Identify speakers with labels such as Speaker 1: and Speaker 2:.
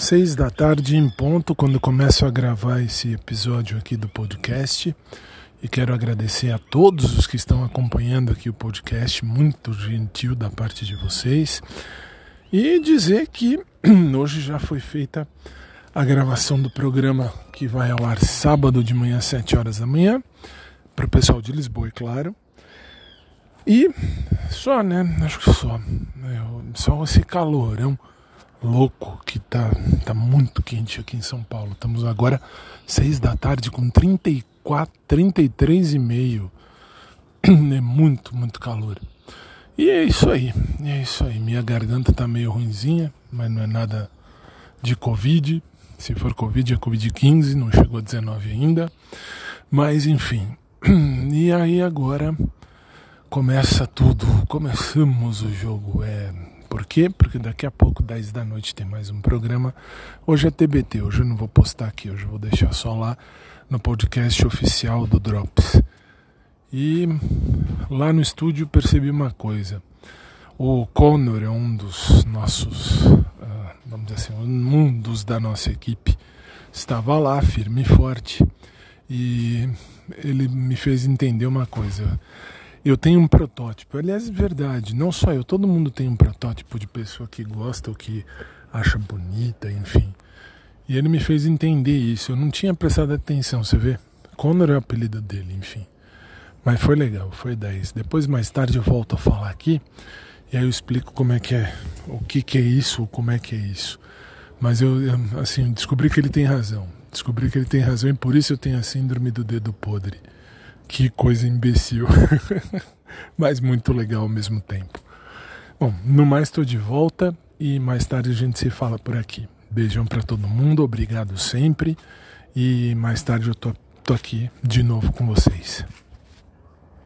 Speaker 1: Seis da tarde em ponto, quando começo a gravar esse episódio aqui do podcast. E quero agradecer a todos os que estão acompanhando aqui o podcast, muito gentil da parte de vocês. E dizer que hoje já foi feita a gravação do programa que vai ao ar sábado de manhã, 7 horas da manhã, para o pessoal de Lisboa, é claro. E só, né? Acho que só. Só esse calorão louco que tá, tá muito quente aqui em São Paulo. Estamos agora seis da tarde com 34, 33 e meio. É muito, muito calor. E é isso aí, é isso aí. Minha garganta tá meio ruinzinha, mas não é nada de Covid. Se for Covid, é Covid-15, não chegou a 19 ainda. Mas enfim. E aí agora começa tudo. Começamos o jogo. É por quê? Porque daqui a pouco, 10 da noite, tem mais um programa. Hoje é TBT, hoje eu não vou postar aqui, hoje eu vou deixar só lá no podcast oficial do Drops. E lá no estúdio percebi uma coisa. O Connor é um dos nossos, uh, vamos dizer assim, um dos da nossa equipe. Estava lá, firme e forte. E ele me fez entender uma coisa eu tenho um protótipo. Aliás, é verdade, não só eu, todo mundo tem um protótipo de pessoa que gosta ou que acha bonita, enfim. E ele me fez entender isso. Eu não tinha prestado atenção, você vê? Conor é o apelido dele, enfim. Mas foi legal, foi 10. Depois, mais tarde, eu volto a falar aqui e aí eu explico como é que é, o que, que é isso, como é que é isso. Mas eu, assim, descobri que ele tem razão. Descobri que ele tem razão e por isso eu tenho a síndrome do dedo podre. Que coisa imbecil, mas muito legal ao mesmo tempo. Bom, no mais estou de volta e mais tarde a gente se fala por aqui. Beijão para todo mundo, obrigado sempre e mais tarde eu tô, tô aqui de novo com vocês.